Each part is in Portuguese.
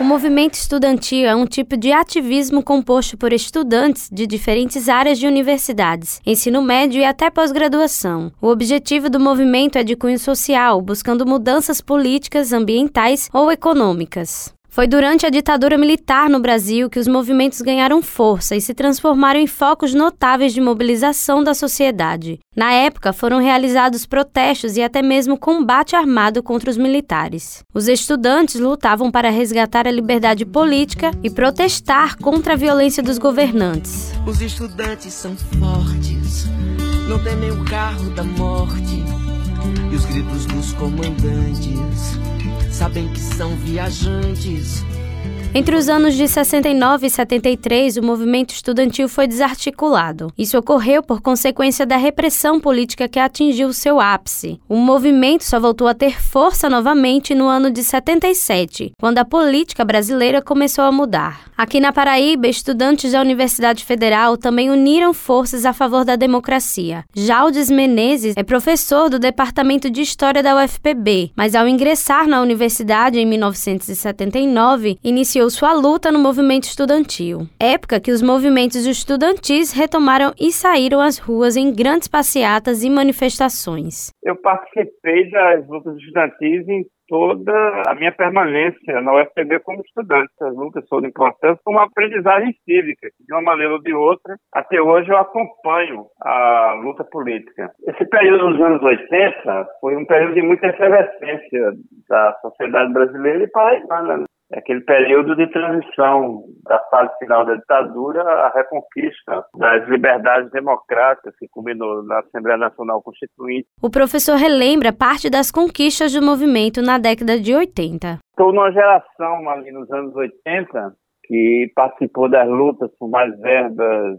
O movimento estudantil é um tipo de ativismo composto por estudantes de diferentes áreas de universidades, ensino médio e até pós-graduação. O objetivo do movimento é de cunho social, buscando mudanças políticas, ambientais ou econômicas. Foi durante a ditadura militar no Brasil que os movimentos ganharam força e se transformaram em focos notáveis de mobilização da sociedade. Na época, foram realizados protestos e até mesmo combate armado contra os militares. Os estudantes lutavam para resgatar a liberdade política e protestar contra a violência dos governantes. Os estudantes são fortes, não temem o carro da morte e os gritos dos comandantes sabem que são viajantes. Entre os anos de 69 e 73, o movimento estudantil foi desarticulado. Isso ocorreu por consequência da repressão política que atingiu seu ápice. O movimento só voltou a ter força novamente no ano de 77, quando a política brasileira começou a mudar. Aqui na Paraíba, estudantes da Universidade Federal também uniram forças a favor da democracia. Jaldes Menezes é professor do Departamento de História da UFPB, mas ao ingressar na universidade em 1979, iniciou sua luta no movimento estudantil. Época que os movimentos estudantis retomaram e saíram às ruas em grandes passeatas e manifestações. Eu participei das lutas estudantis em toda a minha permanência na UFPB como estudante. As lutas foram importantes como aprendizagem cívica, de uma maneira ou de outra. Até hoje eu acompanho a luta política. Esse período dos anos 80 foi um período de muita efervescência da sociedade brasileira e paraibana. É aquele período de transição da fase final da ditadura à reconquista das liberdades democráticas que culminou na Assembleia Nacional Constituinte. O professor relembra parte das conquistas do movimento na década de 80. Estou numa geração ali nos anos 80 que participou das lutas por mais verbas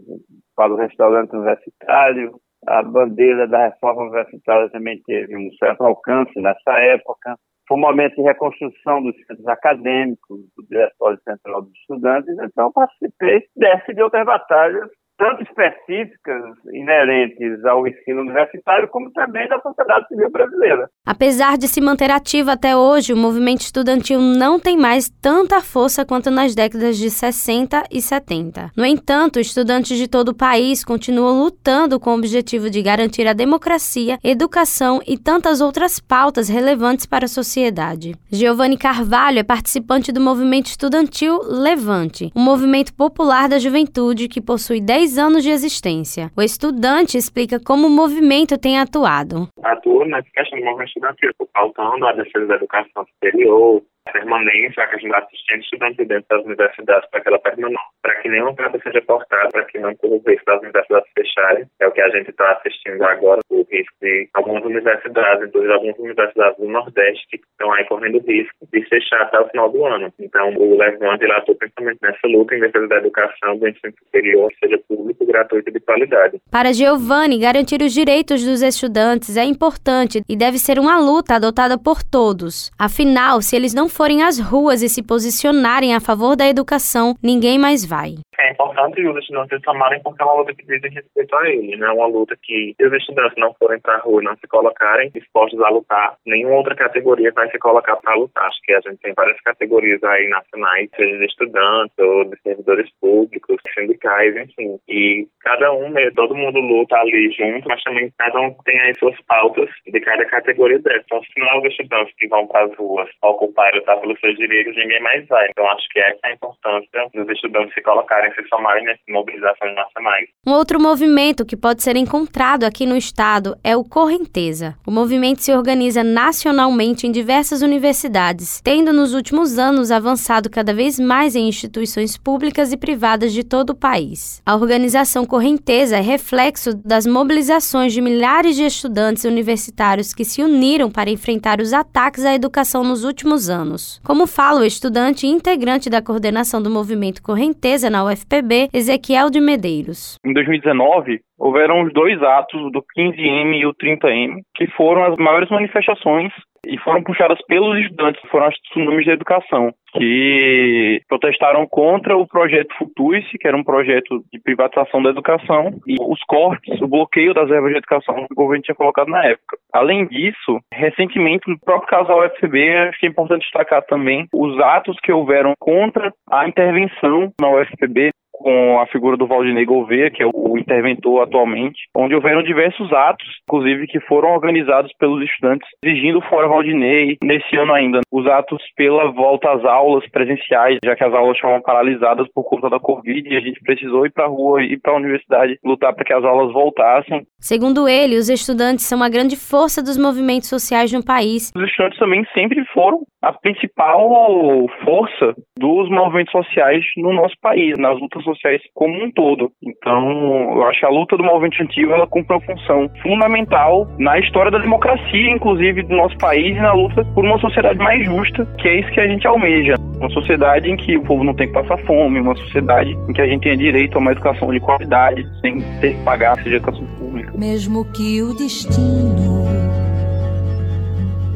para o restaurante universitário. A bandeira da reforma universitária também teve um certo alcance nessa época. Foi um momento de reconstrução dos centros acadêmicos, do Diretório Central dos Estudantes, então participei dessa e de outras batalhas tanto específicas inerentes ao ensino universitário, como também da sociedade civil brasileira. Apesar de se manter ativo até hoje, o movimento estudantil não tem mais tanta força quanto nas décadas de 60 e 70. No entanto, estudantes de todo o país continuam lutando com o objetivo de garantir a democracia, educação e tantas outras pautas relevantes para a sociedade. Giovanni Carvalho é participante do movimento estudantil Levante, um movimento popular da juventude que possui 10 10 anos de existência. O estudante explica como o movimento tem atuado. Atuo nessa questão do movimento estudantil, pautando a defesa da educação superior, permanência, a questão da assistente estudante dentro das universidades para que ela permaneça, para que nenhuma carta seja portada, para que não corra o risco das universidades fecharem. É o que a gente está assistindo agora, o risco de algumas universidades, inclusive algumas universidades do Nordeste, que estão aí correndo risco de fechar até o final do ano. Então, o Levante ele atua principalmente nessa luta em defesa da educação do ensino superior, seja público, gratuito e de qualidade. Para Giovanni, garantir os direitos dos estudantes é importante e deve ser uma luta adotada por todos. Afinal, se eles não forem às ruas e se posicionarem a favor da educação, ninguém mais vai. Importante os estudantes tomarem porque é uma luta que diz respeito a eles, né? Uma luta que se os estudantes não forem para a rua e não se colocarem dispostos a lutar, nenhuma outra categoria vai se colocar para lutar. Acho que a gente tem várias categorias aí nacionais, seja de estudantes ou de servidores públicos, sindicais, enfim. E cada um, né, todo mundo luta ali junto, mas também cada um tem aí suas pautas de cada categoria dessa. Então, se não é os estudantes que vão para as ruas ocupar e lutar pelos seus direitos, ninguém mais vai. Então, acho que essa é a importância dos estudantes se colocarem, se somarem nessas mobilizações nacionais. Um outro movimento que pode ser encontrado aqui no estado é o Correnteza. O movimento se organiza nacionalmente em diversas universidades, tendo nos últimos anos avançado cada vez mais em instituições públicas e privadas de todo o país. A organização Correnteza é reflexo das mobilizações de milhares de estudantes universitários que se uniram para enfrentar os ataques à educação nos últimos anos. Como fala o estudante integrante da coordenação do movimento Correnteza na UFPB, Ezequiel de Medeiros. Em 2019, houveram os dois atos, do 15M e o 30M, que foram as maiores manifestações e foram puxadas pelos estudantes, foram as tsunamis da educação, que protestaram contra o projeto Futuice, que era um projeto de privatização da educação, e os cortes, o bloqueio das verbas de educação que o governo tinha colocado na época. Além disso, recentemente, no próprio caso da UFPB, acho que é importante destacar também os atos que houveram contra a intervenção na UFPB com a figura do Valdinei Gouveia, que é o interventor atualmente, onde houveram diversos atos, inclusive que foram organizados pelos estudantes, exigindo fora Valdinei, nesse ano ainda, os atos pela volta às aulas presenciais, já que as aulas estavam paralisadas por conta da Covid e a gente precisou ir para a rua, ir para a universidade, lutar para que as aulas voltassem. Segundo ele, os estudantes são uma grande força dos movimentos sociais no país. Os estudantes também sempre foram a principal força dos movimentos sociais no nosso país, nas lutas sociais como um todo. Então, eu acho que a luta do movimento estudantil ela cumpre uma função fundamental na história da democracia, inclusive do nosso país, e na luta por uma sociedade mais justa, que é isso que a gente almeja. Uma sociedade em que o povo não tem que passar fome, uma sociedade em que a gente tenha direito a uma educação de qualidade, sem ter que pagar, seja educação pública. Mesmo que o destino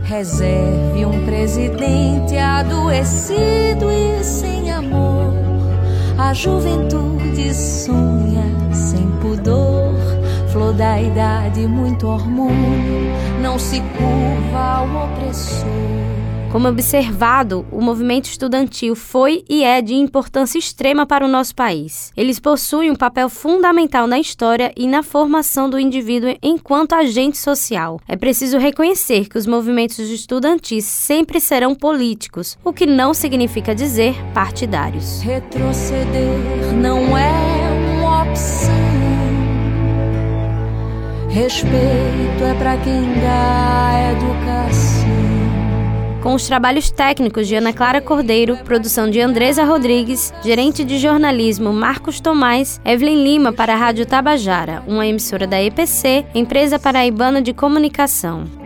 reserve presidente adoecido e sem amor. A juventude sonha sem pudor, flor da idade, muito hormônio, não se curva ao opressor. Como observado, o movimento estudantil foi e é de importância extrema para o nosso país. Eles possuem um papel fundamental na história e na formação do indivíduo enquanto agente social. É preciso reconhecer que os movimentos estudantis sempre serão políticos, o que não significa dizer partidários. Retroceder não é uma opção. Respeito é para quem dá educação com os trabalhos técnicos de Ana Clara Cordeiro, produção de Andresa Rodrigues, gerente de jornalismo Marcos Tomás, Evelyn Lima para a Rádio Tabajara, uma emissora da EPC, Empresa Paraibana de Comunicação.